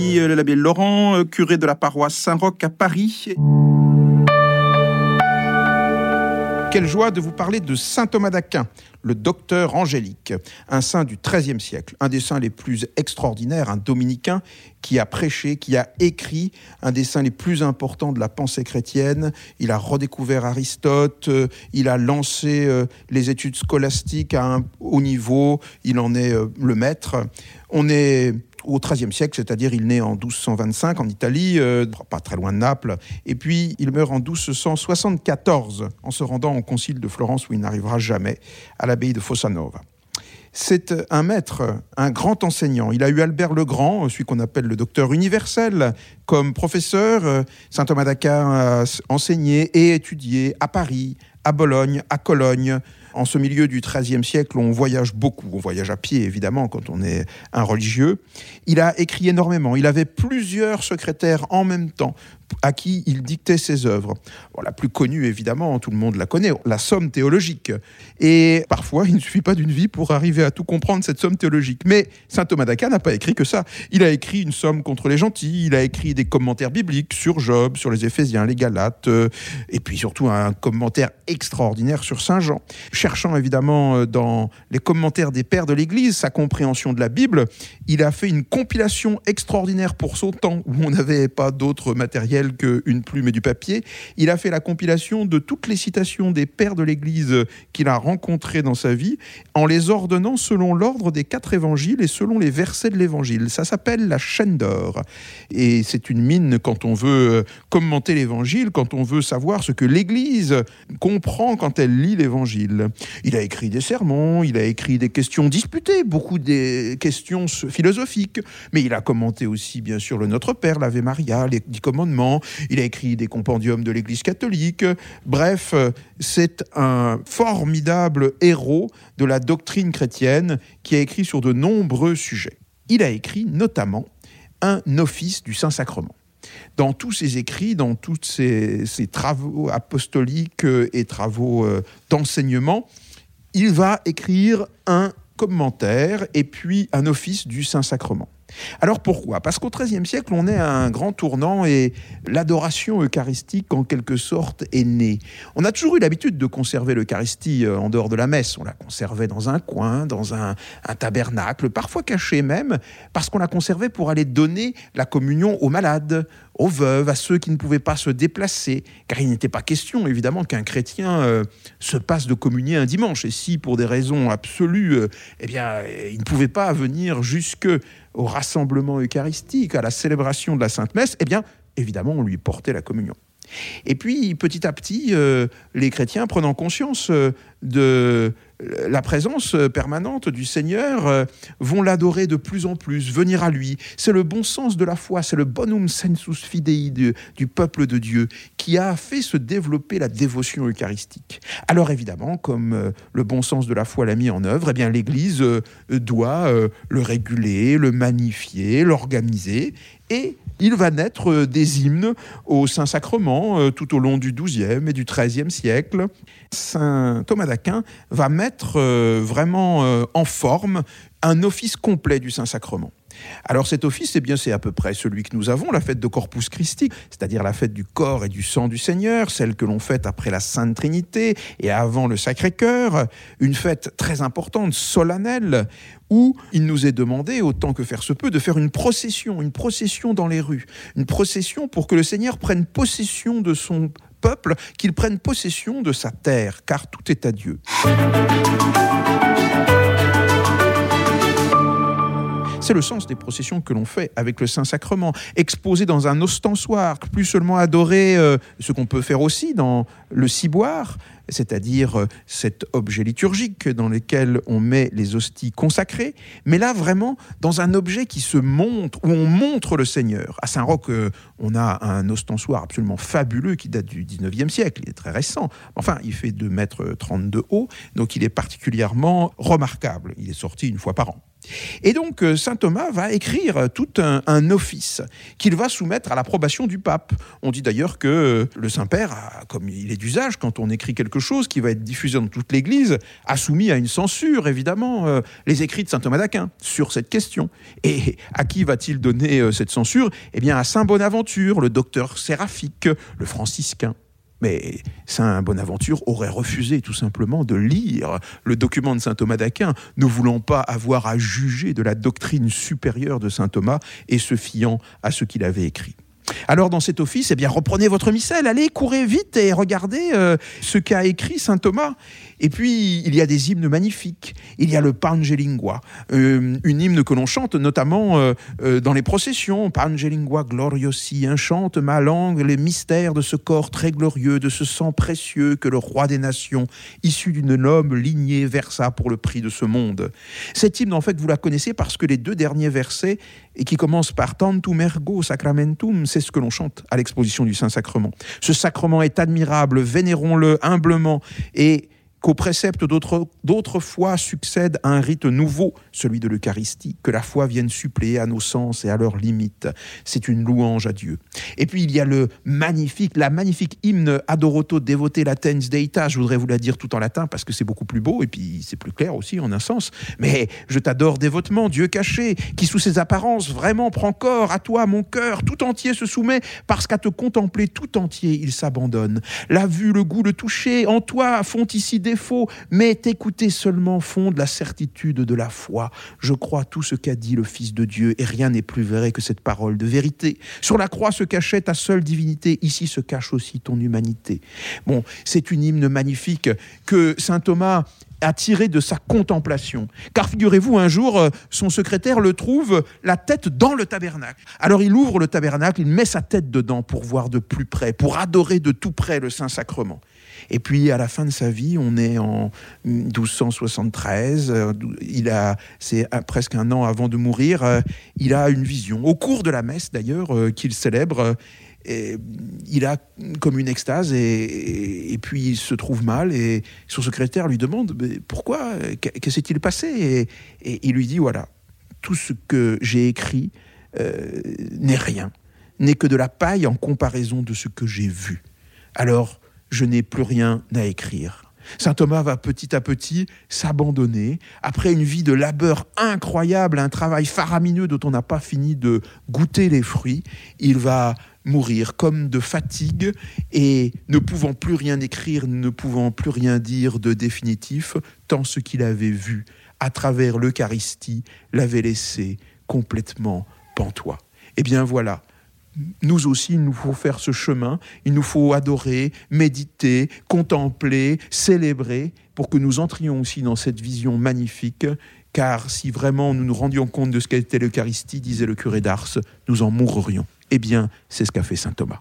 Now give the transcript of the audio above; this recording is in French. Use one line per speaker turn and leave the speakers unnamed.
euh, l'abbé Laurent, euh, curé de la paroisse Saint-Roch à Paris. Quelle joie de vous parler de saint Thomas d'Aquin, le docteur angélique, un saint du XIIIe siècle, un des saints les plus extraordinaires, un dominicain qui a prêché, qui a écrit, un des saints les plus importants de la pensée chrétienne. Il a redécouvert Aristote, euh, il a lancé les études scolastiques à un haut niveau, il en est le maître. On est au XIIIe siècle, c'est-à-dire il naît en 1225 en Italie, euh, pas très loin de Naples, et puis il meurt en 1274 en se rendant au concile de Florence où il n'arrivera jamais, à l'abbaye de Fossanova. C'est un maître, un grand enseignant. Il a eu Albert le Grand, celui qu'on appelle le docteur universel, comme professeur. Saint Thomas d'Aquin a enseigné et étudié à Paris, à Bologne, à Cologne, en ce milieu du XIIIe siècle, on voyage beaucoup. On voyage à pied, évidemment, quand on est un religieux. Il a écrit énormément. Il avait plusieurs secrétaires en même temps à qui il dictait ses œuvres. la plus connue, évidemment, tout le monde la connaît, la somme théologique. Et parfois, il ne suffit pas d'une vie pour arriver à tout comprendre, cette somme théologique. Mais saint Thomas d'Aquin n'a pas écrit que ça. Il a écrit une somme contre les gentils, il a écrit des commentaires bibliques sur Job, sur les Éphésiens, les Galates, euh, et puis surtout un commentaire extraordinaire sur Saint Jean. Cherchant évidemment euh, dans les commentaires des pères de l'Église sa compréhension de la Bible, il a fait une compilation extraordinaire pour son temps, où on n'avait pas d'autres matériels qu'une plume et du papier. Il a fait la compilation de toutes les citations des pères de l'Église qu'il a rencontrés dans sa vie, en les ordonnant selon l'ordre des quatre évangiles et selon les versets de l'Évangile. Ça s'appelle la chaîne d'or. Et c'est une mine quand on veut commenter l'Évangile, quand on veut savoir ce que l'Église comprend quand elle lit l'Évangile. Il a écrit des sermons, il a écrit des questions disputées, beaucoup des questions philosophiques, mais il a commenté aussi, bien sûr, le Notre Père, l'Ave Maria, les dix commandements, il a écrit des compendiums de l'Église catholique. Bref, c'est un formidable héros de la doctrine chrétienne qui a écrit sur de nombreux sujets. Il a écrit notamment un office du Saint-Sacrement. Dans tous ses écrits, dans tous ses, travaux apostoliques et travaux euh, d'enseignement, il va écrire un commentaire et puis un office du Saint-Sacrement. Alors pourquoi? Parce qu'au XIIIe siècle, on est à un grand tournant et l'adoration eucharistique, en quelque sorte, est née. On a toujours eu l'habitude de conserver l'Eucharistie euh, en dehors de la messe. On la conservait dans un coin, dans un, tabernacle, parfois caché même, parce qu'on la conservait pour aller donner la communion aux malades, aux veuves, à ceux qui ne pouvaient pas se déplacer, car il n'était pas question, évidemment, qu'un chrétien euh, se passe de communier un dimanche. Et si, pour des raisons absolues, euh, eh bien, il ne pouvait pas venir jusque au rassemblement eucharistique, à la célébration de la Sainte Messe, eh bien, évidemment, on lui portait la communion. Et puis, petit à petit, euh, les chrétiens, prenant conscience euh, de la présence permanente du Seigneur, euh, vont l'adorer de plus en plus, venir à lui. C'est le bon sens de la foi, c'est le bonum sensus fidei du, peuple de Dieu qui a fait se développer la dévotion eucharistique. Alors évidemment, comme le bon sens de la foi l'a mis en œuvre, eh bien l'Église doit le réguler, le magnifier, l'organiser, et il va naître euh, des hymnes au Saint-Sacrement euh, tout au long du XIIe et du XIIIe siècle. Saint Thomas d'Aquin va mettre euh, vraiment en forme un office complet du Saint-Sacrement. Alors cet office, eh bien, c'est à peu près celui que nous avons, la fête de Corpus Christi, c'est-à-dire la fête du corps et du sang du Seigneur, celle que l'on fête après la Sainte Trinité et avant le Sacré-Cœur, une fête très importante, solennelle, où il nous est demandé, autant que faire se peut, de faire une procession, une procession dans les rues, une procession pour que le Seigneur prenne possession de son peuple, qu'il prenne possession de sa terre, car tout est à Dieu. C'est le sens des processions que l'on fait avec le Saint-Sacrement. Exposé dans un ostensoir, plus seulement adoré, euh, ce qu'on peut faire aussi dans le ciboire, c'est-à-dire euh, cet objet liturgique dans lequel on met les hosties consacrées, mais là vraiment dans un objet qui se montre, où on montre le Seigneur. À Saint-Roch, euh, on a un ostensoir absolument fabuleux qui date du 19e siècle, il est très récent. Enfin, il fait 2 mètres 30 de haut, donc il est particulièrement remarquable. Il est sorti une fois par an. Et donc, euh, saint Thomas va écrire tout un, office qu'il va soumettre à l'approbation du pape. On dit d'ailleurs que euh, le Saint-Père, comme il est d'usage quand on écrit quelque chose qui va être diffusé dans toute l'Église, a soumis à une censure, évidemment, euh, les écrits de saint Thomas d'Aquin sur cette question. Et à qui va-t-il donner cette censure? Eh bien, à saint Bonaventure, le docteur séraphique, le franciscain. Mais Saint Bonaventure aurait refusé tout simplement de lire le document de Saint Thomas d'Aquin, ne voulant pas avoir à juger de la doctrine supérieure de Saint Thomas et se fiant à ce qu'il avait écrit. Alors dans cet office, eh bien reprenez votre missel, allez, courez vite et regardez euh, ce qu'a écrit saint Thomas. Et puis il y a des hymnes magnifiques. Il y a le Pangelingua, euh, une hymne que l'on chante notamment euh, dans les processions. Pangelingua gloriosi, un chante ma langue les mystères de ce corps très glorieux, de ce sang précieux que le roi des nations, issu d'une noble lignée, versa pour le prix de ce monde. Cette hymne, en fait, vous la connaissez parce que les deux derniers versets, et qui commencent par Tantum ergo sacramentum, c'est ce que l'on chante à l'exposition du Saint-Sacrement. Ce sacrement est admirable, vénérons-le humblement et qu'au précepte d'autres fois succède un rite nouveau, celui de l'Eucharistie, que la foi vienne suppléer à nos sens et à leurs limites. C'est une louange à Dieu. Et puis il y a le magnifique, la magnifique hymne Adoroto Devote Latens Deita. Je voudrais vous la dire tout en latin parce que c'est beaucoup plus beau et puis c'est plus clair aussi en un sens. Mais je t'adore dévotement, Dieu caché, qui sous ses apparences vraiment prend corps à toi, mon cœur, tout entier se soumet parce qu'à te contempler tout entier, il s'abandonne. La vue, le goût, le toucher, en toi font ici des faux, mais t'écouter seulement fonde la certitude de la foi. Je crois tout ce qu'a dit le Fils de Dieu, et rien n'est plus vrai que cette parole de vérité. Sur la croix se cachait ta seule divinité, ici se cache aussi ton humanité. Bon, c'est une hymne magnifique que saint Thomas a tiré de sa contemplation. Car figurez-vous, un jour, euh, son secrétaire le trouve la tête dans le tabernacle. Alors il ouvre le tabernacle, il met sa tête dedans pour voir de plus près, pour adorer de tout près le Saint-Sacrement. Et puis à la fin de sa vie, on est en 1273, euh, il a, c'est presque un an avant de mourir, euh, il a une vision. Au cours de la messe d'ailleurs euh, qu'il célèbre, il a comme une extase et, puis il se trouve mal et son secrétaire lui demande pourquoi, que s'est-il passé et, il lui dit voilà, tout ce que j'ai écrit n'est rien, n'est que de la paille en comparaison de ce que j'ai vu. Alors je n'ai plus rien à écrire. Saint Thomas va petit à petit s'abandonner. Après une vie de labeur incroyable, un travail faramineux dont on n'a pas fini de goûter les fruits, il va mourir comme de fatigue et ne pouvant plus rien écrire, ne pouvant plus rien dire de définitif, tant ce qu'il avait vu à travers l'Eucharistie l'avait laissé complètement pantois. Eh bien voilà, nous aussi, il nous faut faire ce chemin, il nous faut adorer, méditer, contempler, célébrer, pour que nous entrions aussi dans cette vision magnifique, car si vraiment nous nous rendions compte de ce qu'était l'Eucharistie, disait le curé d'Ars, nous en mourrions. Eh bien, c'est ce qu'a fait Saint Thomas.